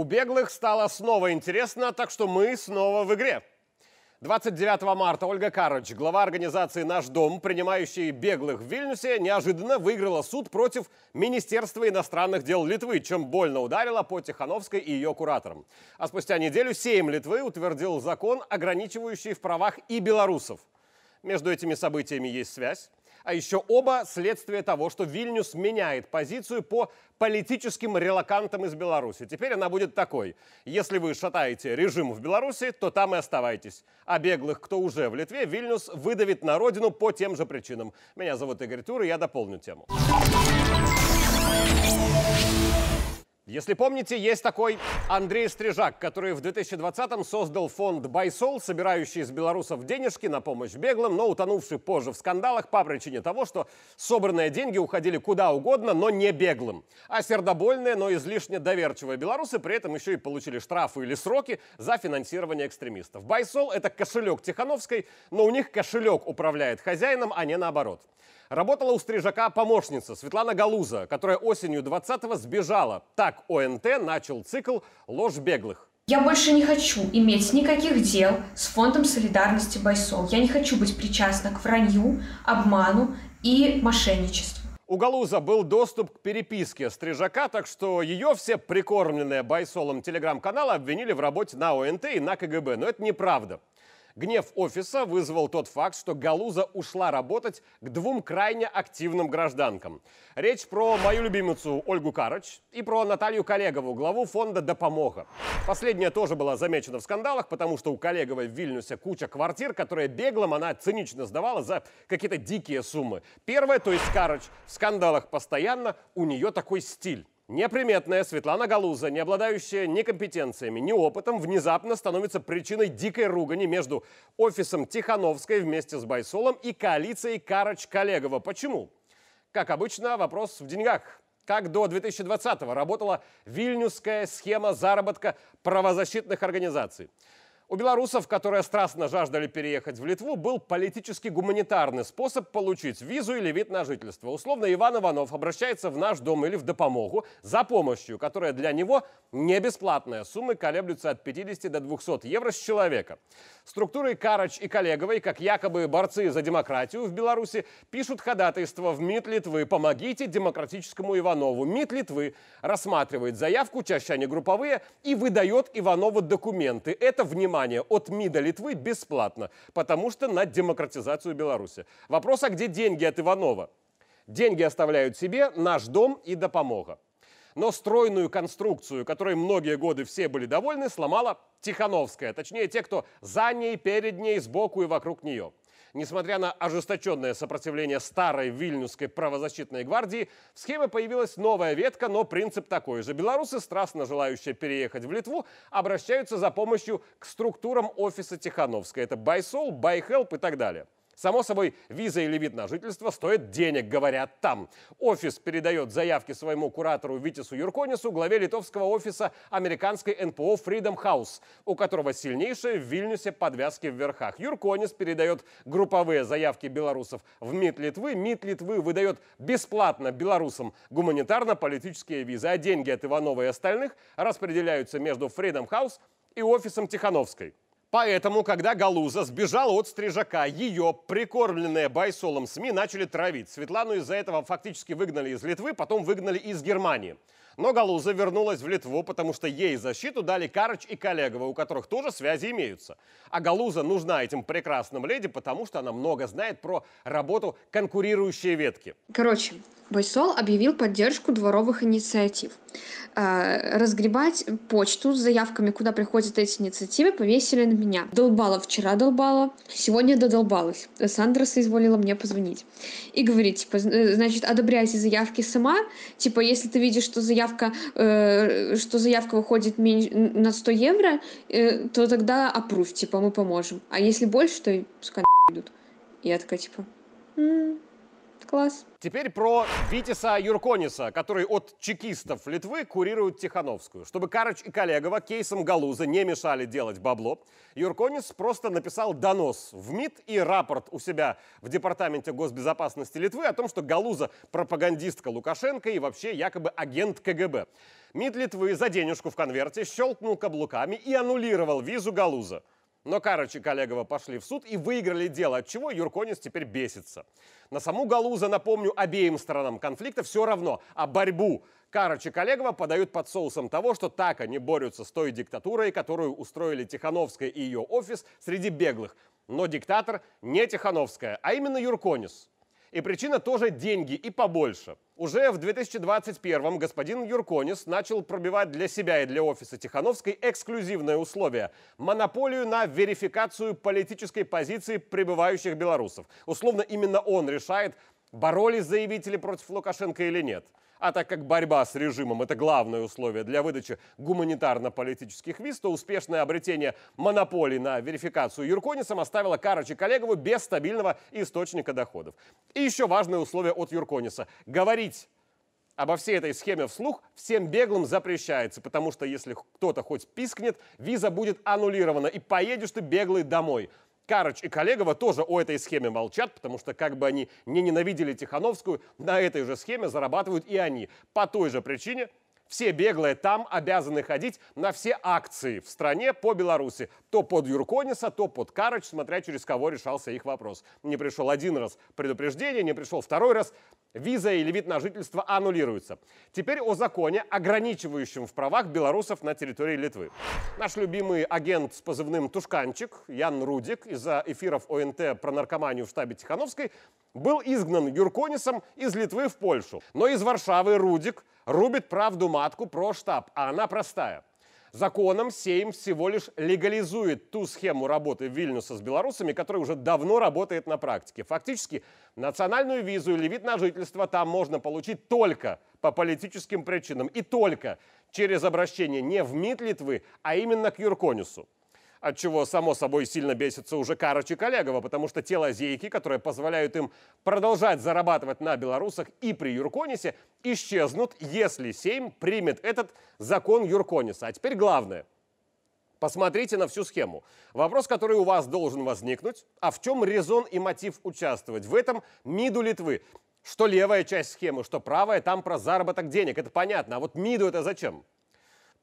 У беглых стало снова интересно, так что мы снова в игре. 29 марта Ольга Карыч, глава организации «Наш дом», принимающий беглых в Вильнюсе, неожиданно выиграла суд против Министерства иностранных дел Литвы, чем больно ударила по Тихановской и ее кураторам. А спустя неделю Сейм Литвы утвердил закон, ограничивающий в правах и белорусов. Между этими событиями есть связь. А еще оба следствие того, что Вильнюс меняет позицию по политическим релакантам из Беларуси. Теперь она будет такой. Если вы шатаете режим в Беларуси, то там и оставайтесь. А беглых, кто уже в Литве, Вильнюс выдавит на родину по тем же причинам. Меня зовут Игорь Тур, и я дополню тему. Если помните, есть такой Андрей Стрижак, который в 2020-м создал фонд «Байсол», собирающий из белорусов денежки на помощь беглым, но утонувший позже в скандалах по причине того, что собранные деньги уходили куда угодно, но не беглым. А сердобольные, но излишне доверчивые белорусы при этом еще и получили штрафы или сроки за финансирование экстремистов. «Байсол» — это кошелек Тихановской, но у них кошелек управляет хозяином, а не наоборот. Работала у Стрижака помощница Светлана Галуза, которая осенью 20-го сбежала. Так ОНТ начал цикл «Ложь беглых». Я больше не хочу иметь никаких дел с Фондом солидарности Байсол. Я не хочу быть причастна к вранью, обману и мошенничеству. У Галуза был доступ к переписке Стрижака, так что ее все прикормленные Байсолом телеграм-каналы обвинили в работе на ОНТ и на КГБ. Но это неправда. Гнев офиса вызвал тот факт, что Галуза ушла работать к двум крайне активным гражданкам. Речь про мою любимицу Ольгу Карыч и про Наталью Коллегову, главу фонда «Допомога». Последняя тоже была замечена в скандалах, потому что у Коллеговой в Вильнюсе куча квартир, которые беглым она цинично сдавала за какие-то дикие суммы. Первая, то есть Карыч, в скандалах постоянно, у нее такой стиль. Неприметная Светлана Галуза, не обладающая ни компетенциями, ни опытом, внезапно становится причиной дикой ругани между офисом Тихановской вместе с Байсолом и коалицией Карач-Коллегова. Почему? Как обычно, вопрос в деньгах. Как до 2020-го работала вильнюсская схема заработка правозащитных организаций? У белорусов, которые страстно жаждали переехать в Литву, был политически гуманитарный способ получить визу или вид на жительство. Условно, Иван Иванов обращается в наш дом или в допомогу за помощью, которая для него не бесплатная. Суммы колеблются от 50 до 200 евро с человека. Структуры Карач и Коллеговой, как якобы борцы за демократию в Беларуси, пишут ходатайство в МИД Литвы «Помогите демократическому Иванову». МИД Литвы рассматривает заявку, чаще они групповые, и выдает Иванову документы. Это, внимание, от МИДа Литвы бесплатно, потому что на демократизацию Беларуси. Вопрос, а где деньги от Иванова? Деньги оставляют себе наш дом и допомога. Но стройную конструкцию, которой многие годы все были довольны, сломала Тихановская. Точнее, те, кто за ней, перед ней, сбоку и вокруг нее. Несмотря на ожесточенное сопротивление старой вильнюсской правозащитной гвардии, в схеме появилась новая ветка, но принцип такой же. Белорусы, страстно желающие переехать в Литву, обращаются за помощью к структурам офиса Тихановской. Это Байсол, Байхелп и так далее. Само собой, виза или вид на жительство стоит денег, говорят там. Офис передает заявки своему куратору Витису Юрконису, главе литовского офиса американской НПО Freedom House, у которого сильнейшие в Вильнюсе подвязки в верхах. Юрконис передает групповые заявки белорусов в МИД Литвы. МИД Литвы выдает бесплатно белорусам гуманитарно-политические визы, а деньги от Иванова и остальных распределяются между Freedom House и офисом Тихановской. Поэтому, когда Галуза сбежала от Стрижака, ее, прикормленные Байсолом СМИ, начали травить. Светлану из-за этого фактически выгнали из Литвы, потом выгнали из Германии. Но Галуза вернулась в Литву, потому что ей защиту дали Карыч и Коллегова, у которых тоже связи имеются. А Галуза нужна этим прекрасным леди, потому что она много знает про работу конкурирующей ветки. Короче, Байсол объявил поддержку дворовых инициатив. Э, разгребать почту с заявками, куда приходят эти инициативы, повесили на меня. Долбала вчера, долбала, сегодня додолбалась. Сандра соизволила мне позвонить. И говорит, типа, значит, одобряйте заявки сама. Типа, если ты видишь, что заявка, э, что заявка выходит меньше, на 100 евро, э, то тогда опрув, типа, мы поможем. А если больше, то пускай идут. Я такая, типа, м-м, Класс. Теперь про Витиса Юркониса, который от чекистов Литвы курирует Тихановскую. Чтобы Карыч и Коллегова кейсом Галуза не мешали делать бабло, Юрконис просто написал донос в МИД и рапорт у себя в Департаменте госбезопасности Литвы о том, что Галуза пропагандистка Лукашенко и вообще якобы агент КГБ. МИД Литвы за денежку в конверте щелкнул каблуками и аннулировал визу Галуза. Но Карыч и Коллегова пошли в суд и выиграли дело, от чего Юрконис теперь бесится. На саму Галуза, напомню, обеим сторонам конфликта все равно, а борьбу Карыч и Коллегова подают под соусом того, что так они борются с той диктатурой, которую устроили Тихановская и ее офис среди беглых. Но диктатор не Тихановская, а именно Юрконис. И причина тоже деньги и побольше. Уже в 2021 господин Юрконис начал пробивать для себя и для офиса Тихановской эксклюзивное условие – монополию на верификацию политической позиции прибывающих белорусов. Условно, именно он решает, боролись заявители против Лукашенко или нет – а так как борьба с режимом – это главное условие для выдачи гуманитарно-политических виз, то успешное обретение монополии на верификацию Юрконисом оставило Карыча Коллегову без стабильного источника доходов. И еще важное условие от Юркониса – говорить обо всей этой схеме вслух всем беглым запрещается, потому что если кто-то хоть пискнет, виза будет аннулирована, и поедешь ты беглый домой – Карыч и Коллегова тоже о этой схеме молчат, потому что как бы они не ненавидели Тихановскую, на этой же схеме зарабатывают и они. По той же причине все беглые там обязаны ходить на все акции в стране по Беларуси. То под Юркониса, то под Карыч, смотря через кого решался их вопрос. Не пришел один раз предупреждение, не пришел второй раз виза или вид на жительство аннулируются. Теперь о законе, ограничивающем в правах белорусов на территории Литвы. Наш любимый агент с позывным «Тушканчик» Ян Рудик из-за эфиров ОНТ про наркоманию в штабе Тихановской был изгнан Юрконисом из Литвы в Польшу. Но из Варшавы Рудик рубит правду матку про штаб, а она простая – Законом Сейм всего лишь легализует ту схему работы Вильнюса с белорусами, которая уже давно работает на практике. Фактически национальную визу или вид на жительство там можно получить только по политическим причинам. И только через обращение не в МИД Литвы, а именно к Юрконису от чего, само собой, сильно бесится уже Карыч и Коллегова, потому что те лазейки, которые позволяют им продолжать зарабатывать на белорусах и при Юрконисе, исчезнут, если Сейм примет этот закон Юркониса. А теперь главное. Посмотрите на всю схему. Вопрос, который у вас должен возникнуть, а в чем резон и мотив участвовать в этом МИДу Литвы? Что левая часть схемы, что правая, там про заработок денег, это понятно. А вот МИДу это зачем?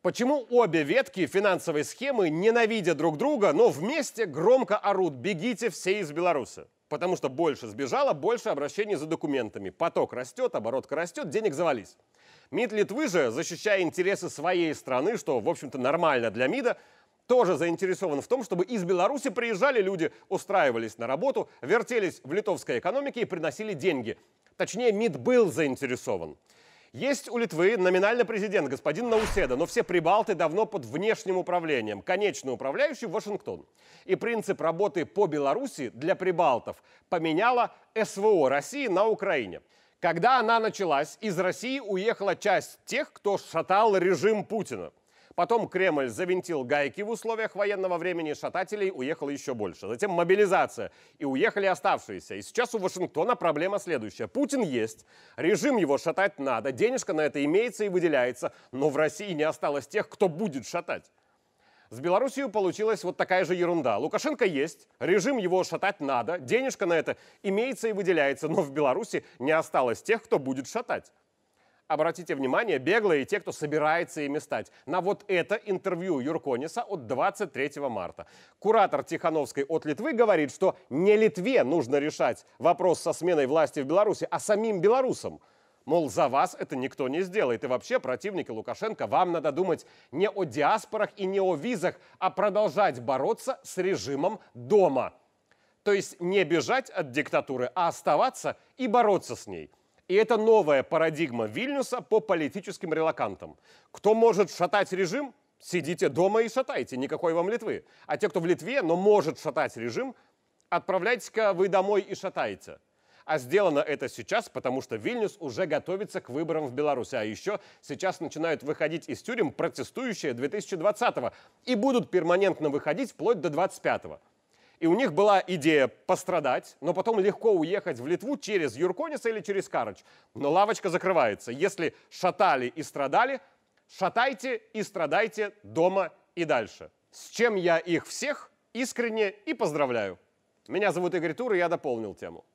Почему обе ветки финансовой схемы ненавидят друг друга, но вместе громко орут «бегите все из Беларуси»? Потому что больше сбежало, больше обращений за документами. Поток растет, оборотка растет, денег завались. МИД Литвы же, защищая интересы своей страны, что, в общем-то, нормально для МИДа, тоже заинтересован в том, чтобы из Беларуси приезжали люди, устраивались на работу, вертелись в литовской экономике и приносили деньги. Точнее, МИД был заинтересован. Есть у Литвы номинальный президент, господин Науседа, но все прибалты давно под внешним управлением. Конечный управляющий Вашингтон. И принцип работы по Беларуси для прибалтов поменяла СВО России на Украине. Когда она началась, из России уехала часть тех, кто шатал режим Путина. Потом Кремль завинтил гайки в условиях военного времени, шатателей уехало еще больше. Затем мобилизация, и уехали оставшиеся. И сейчас у Вашингтона проблема следующая. Путин есть, режим его шатать надо, денежка на это имеется и выделяется, но в России не осталось тех, кто будет шатать. С Белоруссией получилась вот такая же ерунда. Лукашенко есть, режим его шатать надо, денежка на это имеется и выделяется, но в Беларуси не осталось тех, кто будет шатать обратите внимание, беглые и те, кто собирается ими стать, на вот это интервью Юркониса от 23 марта. Куратор Тихановской от Литвы говорит, что не Литве нужно решать вопрос со сменой власти в Беларуси, а самим белорусам. Мол, за вас это никто не сделает. И вообще, противники Лукашенко, вам надо думать не о диаспорах и не о визах, а продолжать бороться с режимом дома. То есть не бежать от диктатуры, а оставаться и бороться с ней. И это новая парадигма Вильнюса по политическим релакантам. Кто может шатать режим, сидите дома и шатайте, никакой вам Литвы. А те, кто в Литве, но может шатать режим, отправляйтесь-ка вы домой и шатайте. А сделано это сейчас, потому что Вильнюс уже готовится к выборам в Беларуси. А еще сейчас начинают выходить из тюрем протестующие 2020-го и будут перманентно выходить вплоть до 25-го. И у них была идея пострадать, но потом легко уехать в Литву через Юркониса или через Карыч. Но лавочка закрывается. Если шатали и страдали, шатайте и страдайте дома и дальше. С чем я их всех искренне и поздравляю. Меня зовут Игорь Тур, и я дополнил тему.